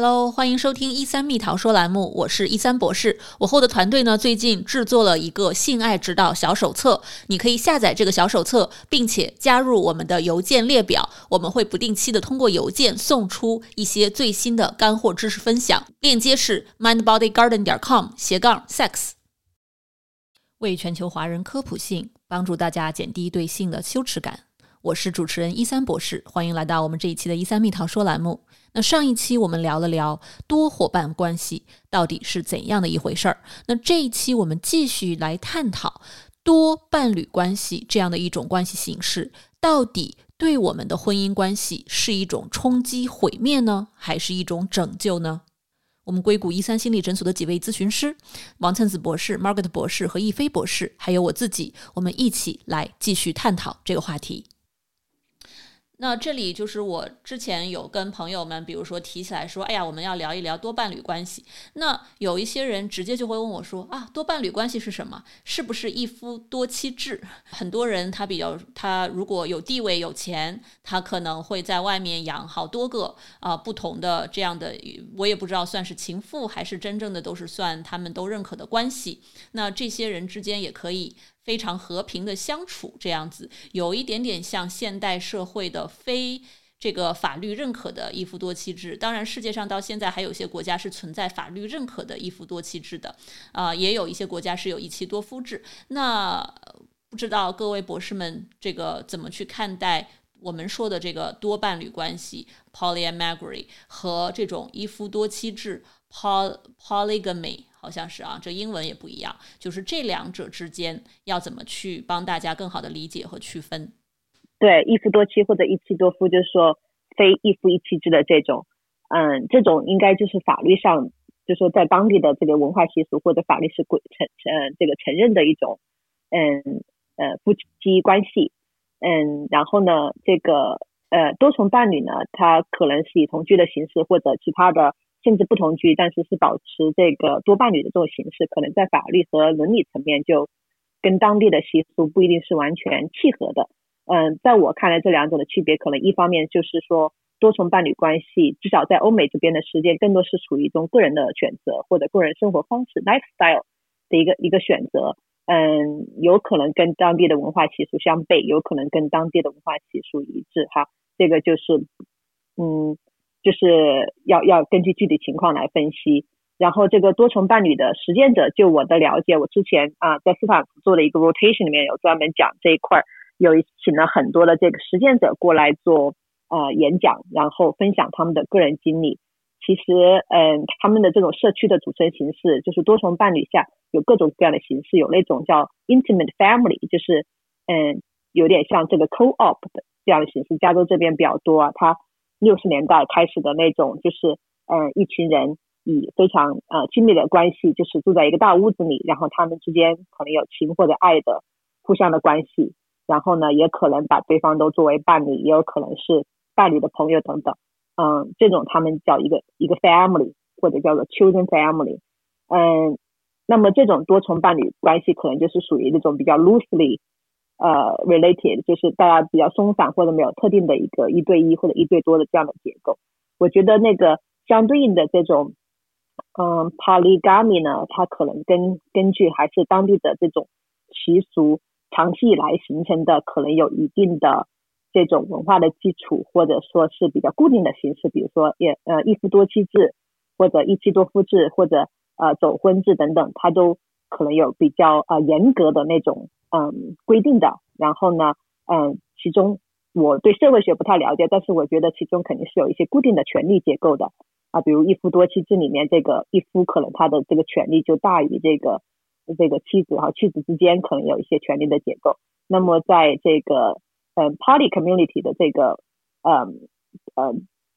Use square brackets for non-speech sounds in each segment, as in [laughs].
Hello，欢迎收听一三蜜桃说栏目，我是一三博士。我后的团队呢，最近制作了一个性爱指导小手册，你可以下载这个小手册，并且加入我们的邮件列表，我们会不定期的通过邮件送出一些最新的干货知识分享。链接是 mindbodygarden 点 com 斜杠 sex。为全球华人科普性，帮助大家减低对性的羞耻感。我是主持人一三博士，欢迎来到我们这一期的一三蜜桃说栏目。那上一期我们聊了聊多伙伴关系到底是怎样的一回事儿。那这一期我们继续来探讨多伴侣关系这样的一种关系形式，到底对我们的婚姻关系是一种冲击毁灭呢，还是一种拯救呢？我们硅谷一三心理诊所的几位咨询师王灿子博士、Margaret 博士和易飞博士，还有我自己，我们一起来继续探讨这个话题。那这里就是我之前有跟朋友们，比如说提起来说，哎呀，我们要聊一聊多伴侣关系。那有一些人直接就会问我说，啊，多伴侣关系是什么？是不是一夫多妻制？很多人他比较，他如果有地位有钱，他可能会在外面养好多个啊不同的这样的，我也不知道算是情妇还是真正的都是算他们都认可的关系。那这些人之间也可以。非常和平的相处，这样子有一点点像现代社会的非这个法律认可的一夫多妻制。当然，世界上到现在还有些国家是存在法律认可的一夫多妻制的，啊，也有一些国家是有一妻多夫制。那不知道各位博士们这个怎么去看待我们说的这个多伴侣关系 （polyamory） 和这种一夫多妻制 （poly polygamy）？好像是啊，这英文也不一样，就是这两者之间要怎么去帮大家更好的理解和区分？对，一夫多妻或者一妻多夫，就是说非一夫一妻制的这种，嗯，这种应该就是法律上，就是说在当地的这个文化习俗或者法律是规承承这个承认的一种，嗯呃夫妻关系，嗯，然后呢，这个呃多重伴侣呢，它可能是以同居的形式或者其他的。甚至不同居，但是是保持这个多伴侣的这种形式，可能在法律和伦理层面就跟当地的习俗不一定是完全契合的。嗯，在我看来，这两者的区别可能一方面就是说，多重伴侣关系至少在欧美这边的时间更多是属于一种个人的选择或者个人生活方式 lifestyle 的一个一个选择。嗯，有可能跟当地的文化习俗相悖，有可能跟当地的文化习俗一致。哈，这个就是嗯。就是要要根据具体情况来分析，然后这个多重伴侣的实践者，就我的了解，我之前啊在斯坦福做的一个 rotation 里面有专门讲这一块，有请了很多的这个实践者过来做呃演讲，然后分享他们的个人经历。其实嗯，他们的这种社区的组成形式，就是多重伴侣下有各种各样的形式，有那种叫 intimate family，就是嗯有点像这个 co-op 的这样的形式，加州这边比较多啊，它。六十年代开始的那种，就是呃一群人以非常呃亲密的关系，就是住在一个大屋子里，然后他们之间可能有情或者爱的互相的关系，然后呢也可能把对方都作为伴侣，也有可能是伴侣的朋友等等，嗯，这种他们叫一个一个 family 或者叫做 children family，嗯，那么这种多重伴侣关系可能就是属于那种比较 loosely。呃，related 就是大家比较松散或者没有特定的一个一对一或者一对多的这样的结构。我觉得那个相对应的这种，嗯，polygamy 呢，它可能根根据还是当地的这种习俗长期以来形成的，可能有一定的这种文化的基础，或者说是比较固定的形式，比如说也呃一夫多妻制，或者一妻多夫制，或者呃走婚制等等，它都可能有比较呃严格的那种。嗯，规定的。然后呢，嗯，其中我对社会学不太了解，但是我觉得其中肯定是有一些固定的权利结构的啊。比如一夫多妻制里面，这个一夫可能他的这个权利就大于这个这个妻子哈，妻子之间可能有一些权利的结构。那么在这个嗯 party community 的这个嗯呃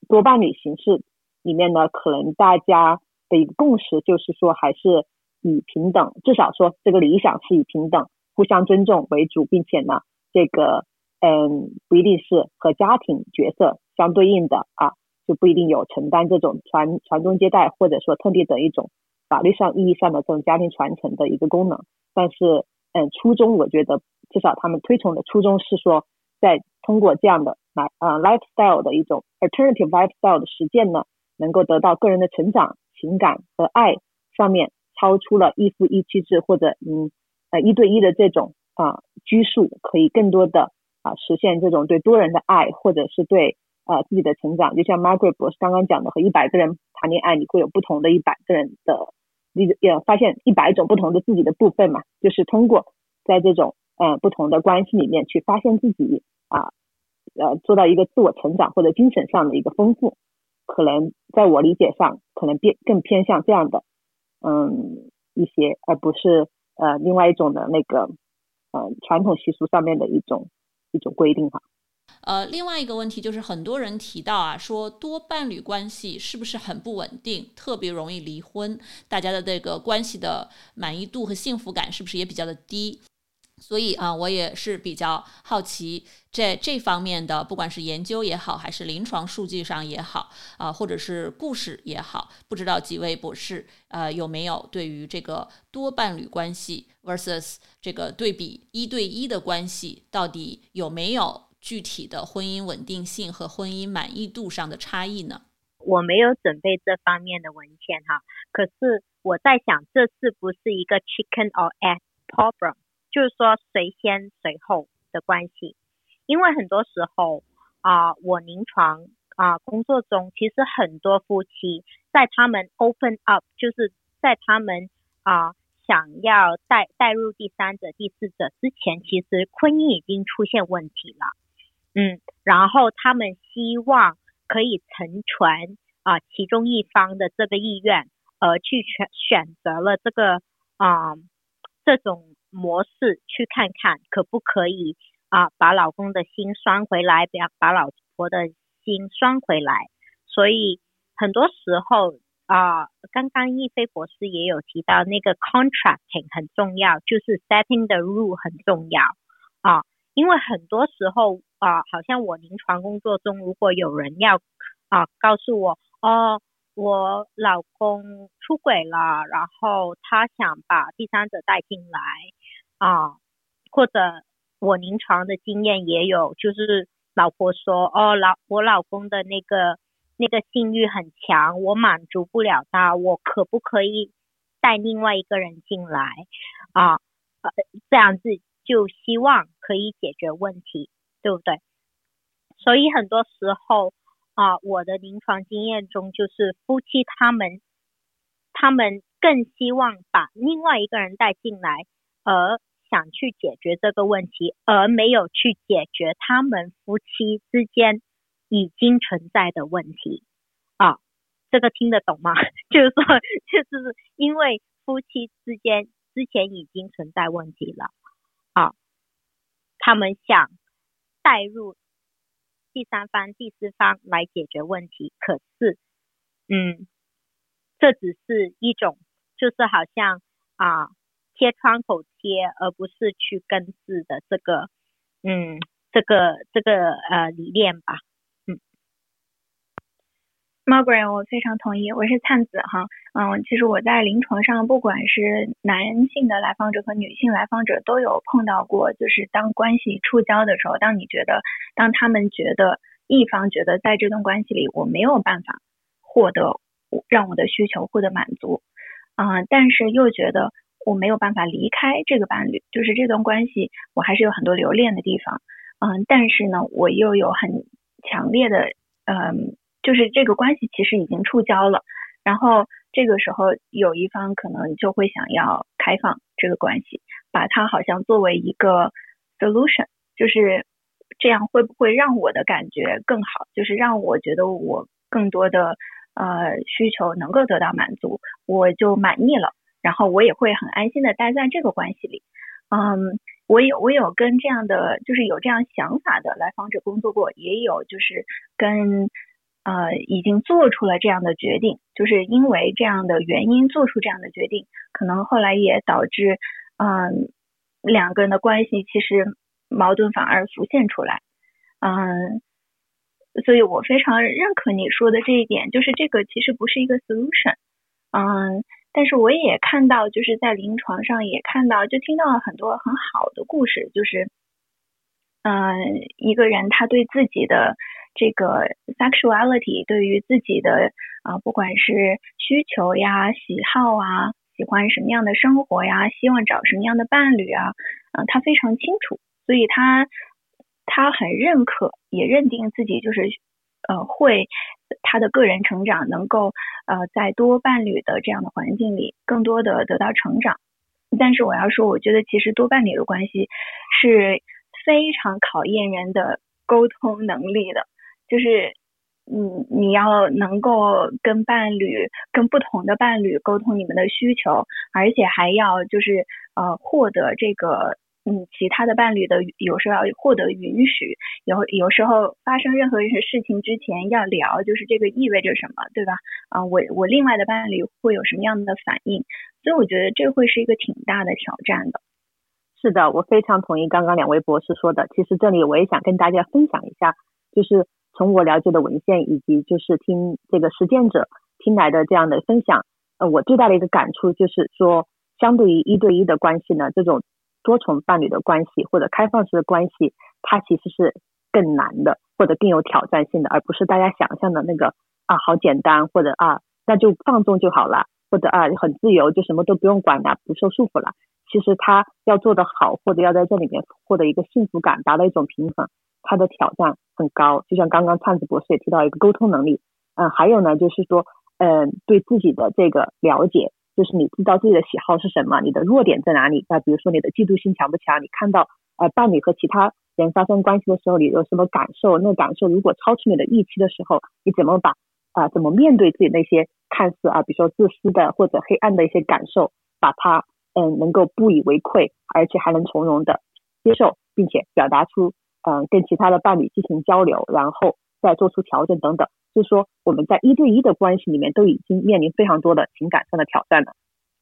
多伴侣形式里面呢，可能大家的一个共识就是说，还是以平等，至少说这个理想是以平等。互相尊重为主，并且呢，这个嗯不一定是和家庭角色相对应的啊，就不一定有承担这种传传宗接代或者说特定的一种法律上意义上的这种家庭传承的一个功能。但是嗯，初衷我觉得至少他们推崇的初衷是说，在通过这样的来呃 lifestyle 的一种 alternative lifestyle 的实践呢，能够得到个人的成长、情感和爱上面超出了一夫一妻制或者嗯呃一对一的这种啊拘束，可以更多的啊实现这种对多人的爱，或者是对啊自己的成长。就像 Margaret 博士刚刚讲的，和一百个人谈恋爱，你会有不同的一百个人的，你也发现一百种不同的自己的部分嘛？就是通过在这种呃不同的关系里面去发现自己啊。呃，做到一个自我成长或者精神上的一个丰富，可能在我理解上，可能偏更偏向这样的，嗯，一些，而不是呃另外一种的那个，呃传统习俗上面的一种一种规定哈。呃，另外一个问题就是，很多人提到啊，说多伴侣关系是不是很不稳定，特别容易离婚？大家的这个关系的满意度和幸福感是不是也比较的低？所以啊，我也是比较好奇，在这方面的，不管是研究也好，还是临床数据上也好，啊，或者是故事也好，不知道几位博士，呃，有没有对于这个多伴侣关系 versus 这个对比一对一的关系，到底有没有具体的婚姻稳定性和婚姻满意度上的差异呢？我没有准备这方面的文献哈，可是我在想，这是不是一个 chicken or egg problem？就是说谁先谁后的关系，因为很多时候啊，我临床啊工作中，其实很多夫妻在他们 open up，就是在他们啊想要带带入第三者、第四者之前，其实婚姻已经出现问题了，嗯，然后他们希望可以成全啊其中一方的这个意愿，而去选选择了这个啊这种。模式去看看可不可以啊，把老公的心拴回来，不要把老婆的心拴回来。所以很多时候啊，刚刚易飞博士也有提到那个 contracting 很重要，就是 setting the rule 很重要啊。因为很多时候啊，好像我临床工作中，如果有人要啊告诉我哦。我老公出轨了，然后他想把第三者带进来啊，或者我临床的经验也有，就是老婆说哦，老我老公的那个那个性欲很强，我满足不了他，我可不可以带另外一个人进来啊？这样子就希望可以解决问题，对不对？所以很多时候。啊，我的临床经验中，就是夫妻他们，他们更希望把另外一个人带进来，而想去解决这个问题，而没有去解决他们夫妻之间已经存在的问题。啊，这个听得懂吗？[laughs] 就是说，就是因为夫妻之间之前已经存在问题了，啊，他们想带入。第三方、第四方来解决问题，可是，嗯，这只是一种，就是好像啊贴窗口贴，而不是去根治的这个，嗯，这个这个呃理念吧。Margaret，我非常同意，我是灿子哈，嗯，其实我在临床上，不管是男性的来访者和女性来访者，都有碰到过，就是当关系触礁的时候，当你觉得，当他们觉得一方觉得在这段关系里我没有办法获得让我的需求获得满足，啊，但是又觉得我没有办法离开这个伴侣，就是这段关系我还是有很多留恋的地方，嗯，但是呢，我又有很强烈的，嗯。就是这个关系其实已经触礁了，然后这个时候有一方可能就会想要开放这个关系，把它好像作为一个 solution，就是这样会不会让我的感觉更好？就是让我觉得我更多的呃需求能够得到满足，我就满意了，然后我也会很安心的待在这个关系里。嗯，我有我有跟这样的就是有这样想法的来访者工作过，也有就是跟。呃，已经做出了这样的决定，就是因为这样的原因做出这样的决定，可能后来也导致，嗯，两个人的关系其实矛盾反而浮现出来，嗯，所以我非常认可你说的这一点，就是这个其实不是一个 solution，嗯，但是我也看到，就是在临床上也看到，就听到了很多很好的故事，就是，嗯，一个人他对自己的。这个 sexuality 对于自己的啊，不管是需求呀、喜好啊、喜欢什么样的生活呀、希望找什么样的伴侣啊，嗯，他非常清楚，所以他他很认可，也认定自己就是呃会他的个人成长能够呃在多伴侣的这样的环境里更多的得到成长。但是我要说，我觉得其实多伴侣的关系是非常考验人的沟通能力的，就是你你要能够跟伴侣、跟不同的伴侣沟通你们的需求，而且还要就是呃获得这个。嗯，其他的伴侣的有时候要获得允许，有有时候发生任何一些事情之前要聊，就是这个意味着什么，对吧？啊，我我另外的伴侣会有什么样的反应？所以我觉得这会是一个挺大的挑战的。是的，我非常同意刚刚两位博士说的。其实这里我也想跟大家分享一下，就是从我了解的文献以及就是听这个实践者听来的这样的分享，呃，我最大的一个感触就是说，相对于一对一的关系呢，这种。多重伴侣的关系或者开放式的关系，它其实是更难的，或者更有挑战性的，而不是大家想象的那个啊，好简单，或者啊，那就放纵就好了，或者啊，很自由，就什么都不用管了，不受束缚了。其实他要做得好，或者要在这里面获得一个幸福感，达到一种平衡，他的挑战很高。就像刚刚灿子博士也提到一个沟通能力，嗯，还有呢，就是说，嗯，对自己的这个了解。就是你知道自己的喜好是什么，你的弱点在哪里？那比如说你的嫉妒心强不强？你看到呃伴侣和其他人发生关系的时候，你有什么感受？那感受如果超出你的预期的时候，你怎么把啊怎么面对自己那些看似啊比如说自私的或者黑暗的一些感受，把它嗯能够不以为愧，而且还能从容的接受，并且表达出嗯跟其他的伴侣进行交流，然后再做出调整等等。就是说，我们在一对一的关系里面都已经面临非常多的情感上的挑战了，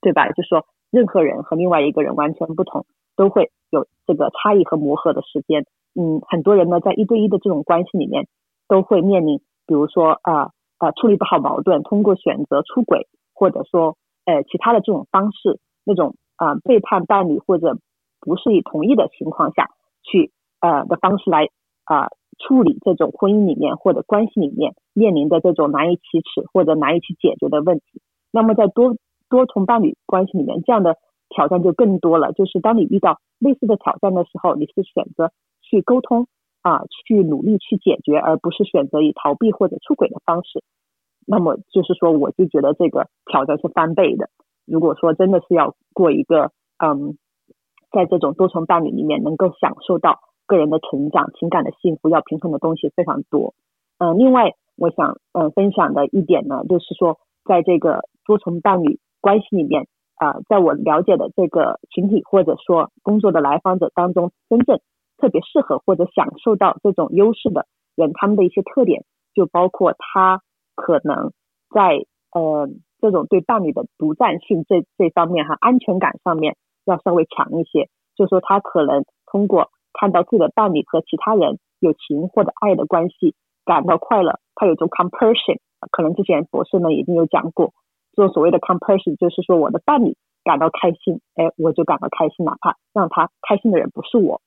对吧？就说，任何人和另外一个人完全不同，都会有这个差异和磨合的时间。嗯，很多人呢，在一对一的这种关系里面，都会面临，比如说啊啊，处理不好矛盾，通过选择出轨，或者说呃其他的这种方式，那种啊背叛伴侣或者不是以同意的情况下去呃的方式来啊。处理这种婚姻里面或者关系里面面临的这种难以启齿或者难以去解决的问题，那么在多多重伴侣关系里面，这样的挑战就更多了。就是当你遇到类似的挑战的时候，你是选择去沟通啊，去努力去解决，而不是选择以逃避或者出轨的方式。那么就是说，我就觉得这个挑战是翻倍的。如果说真的是要过一个嗯，在这种多重伴侣里面能够享受到。个人的成长、情感的幸福要平衡的东西非常多。嗯，另外我想嗯分享的一点呢，就是说在这个多重伴侣关系里面啊，在我了解的这个群体或者说工作的来访者当中，真正特别适合或者享受到这种优势的人，他们的一些特点就包括他可能在呃这种对伴侣的独占性这这方面哈，安全感上面要稍微强一些，就说他可能通过看到自己的伴侣和其他人有情或者爱的关系，感到快乐，他有种 compassion，可能之前博士们已经有讲过，做所谓的 compassion，就是说我的伴侣感到开心，哎，我就感到开心，哪怕让他开心的人不是我，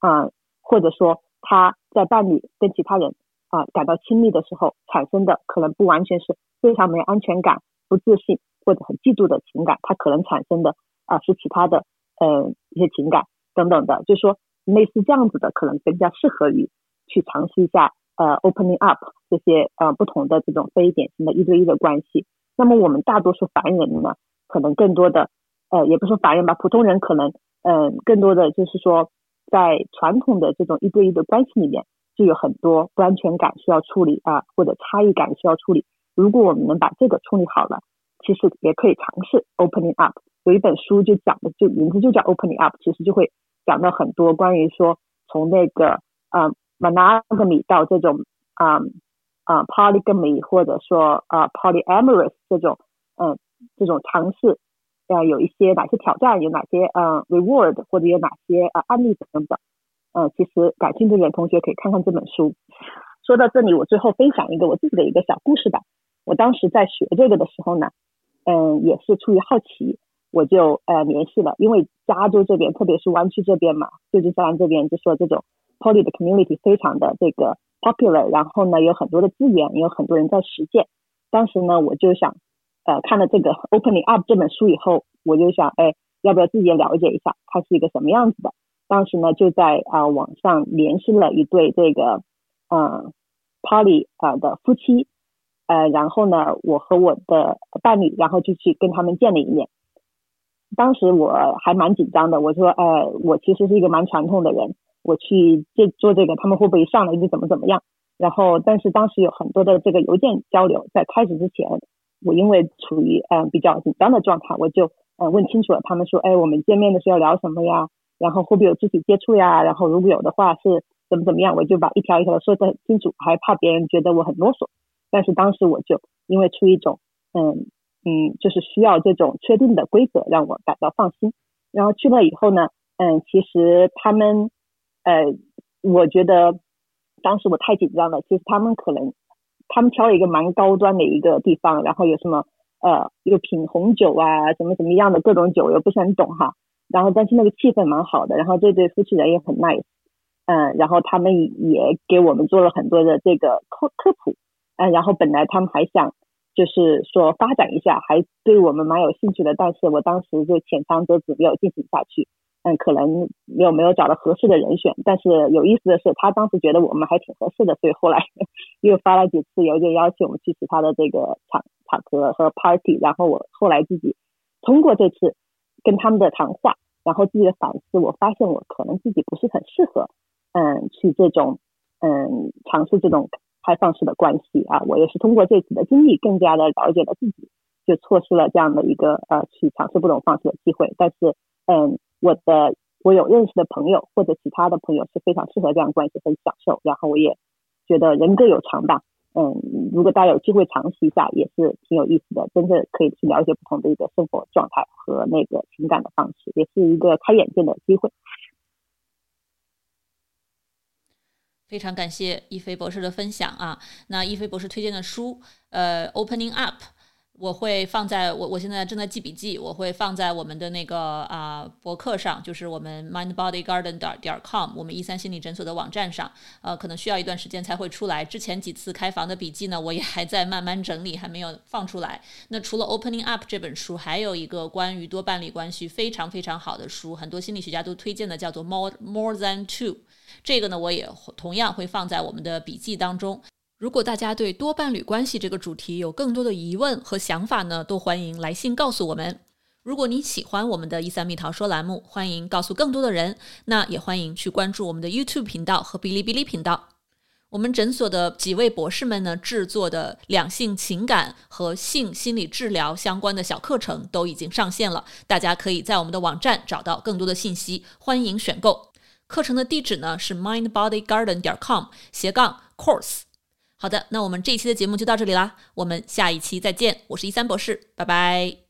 啊，或者说他在伴侣跟其他人啊感到亲密的时候产生的，可能不完全是非常没有安全感、不自信或者很嫉妒的情感，他可能产生的啊是其他的嗯一些情感等等的，就是说。类似这样子的，可能更加适合于去尝试一下呃 opening up 这些呃不同的这种非典型的一对一的关系。那么我们大多数凡人呢，可能更多的呃也不是凡人吧，普通人可能嗯更多的就是说在传统的这种一对一的关系里面，就有很多不安全感需要处理啊，或者差异感需要处理。如果我们能把这个处理好了，其实也可以尝试 opening up。有一本书就讲的，就名字就叫 opening up，其实就会。讲到很多关于说从那个啊 monogamy 到这种啊啊 polygamy 或者说啊 polyamorous 这种嗯这种尝试啊有一些哪些挑战有哪些嗯 reward 或者有哪些啊案例等等嗯其实感兴趣的同学可以看看这本书。说到这里，我最后分享一个我自己的一个小故事吧。我当时在学这个的时候呢，嗯也是出于好奇。我就呃联系了，因为加州这边，特别是湾区这边嘛，旧金山这边，就说这种 poly 的 community 非常的这个 popular，然后呢有很多的资源，也有很多人在实践，当时呢，我就想，呃，看了这个 Opening Up 这本书以后，我就想，哎，要不要自己也了解一下，它是一个什么样子的？当时呢，就在啊网上联系了一对这个，嗯，Poly 啊的夫妻，呃，然后呢，我和我的伴侣，然后就去跟他们见了一面。当时我还蛮紧张的，我说，呃，我其实是一个蛮传统的人，我去这做这个，他们会不会上来就怎么怎么样？然后，但是当时有很多的这个邮件交流，在开始之前，我因为处于嗯比较紧张的状态，我就嗯问清楚了，他们说，哎，我们见面的时候要聊什么呀？然后会不会有肢体接触呀？然后如果有的话是怎么怎么样？我就把一条一条的说得很清楚，还怕别人觉得我很啰嗦。但是当时我就因为出一种嗯嗯，就是需要这种确定的规则，让我感到放心。然后去了以后呢，嗯，其实他们呃，我觉得。当时我太紧张了，其实他们可能，他们挑了一个蛮高端的一个地方，然后有什么呃，又品红酒啊，什么什么样的各种酒，我不是很懂哈。然后但是那个气氛蛮好的，然后这对夫妻人也很 nice，嗯，然后他们也给我们做了很多的这个科科普，嗯，然后本来他们还想就是说发展一下，还对我们蛮有兴趣的，但是我当时就浅尝辄止，没有进行下去。嗯，可能有没有找到合适的人选，但是有意思的是，他当时觉得我们还挺合适的，所以后来 [laughs] 又发了几次邮件邀请我们去其他的这个场场合和 party。然后我后来自己通过这次跟他们的谈话，然后自己的反思，我发现我可能自己不是很适合，嗯，去这种嗯尝试这种开放式的关系啊。我也是通过这次的经历，更加的了解了自己，就错失了这样的一个呃去尝试不同方式的机会。但是嗯。我的我有认识的朋友或者其他的朋友是非常适合这样关系，很享受。然后我也觉得人各有长吧，嗯，如果大家有机会尝试一下，也是挺有意思的，真的可以去了解不同的一个生活状态和那个情感的方式，也是一个开眼界的机会。非常感谢一菲博士的分享啊！那一菲博士推荐的书，呃，Opening Up。我会放在我我现在正在记笔记，我会放在我们的那个啊博客上，就是我们 mindbodygarden 点点 com，我们一三心理诊所的网站上。呃，可能需要一段时间才会出来。之前几次开房的笔记呢，我也还在慢慢整理，还没有放出来。那除了 Opening Up 这本书，还有一个关于多伴侣关系非常非常好的书，很多心理学家都推荐的，叫做 More More Than Two。这个呢，我也同样会放在我们的笔记当中。如果大家对多伴侣关系这个主题有更多的疑问和想法呢，都欢迎来信告诉我们。如果你喜欢我们的“一三蜜桃说”栏目，欢迎告诉更多的人。那也欢迎去关注我们的 YouTube 频道和哔哩哔哩频道。我们诊所的几位博士们呢制作的两性情感和性心理治疗相关的小课程都已经上线了，大家可以在我们的网站找到更多的信息，欢迎选购。课程的地址呢是 mindbodygarden 点 com 斜杠 course。好的，那我们这一期的节目就到这里啦，我们下一期再见。我是一三博士，拜拜。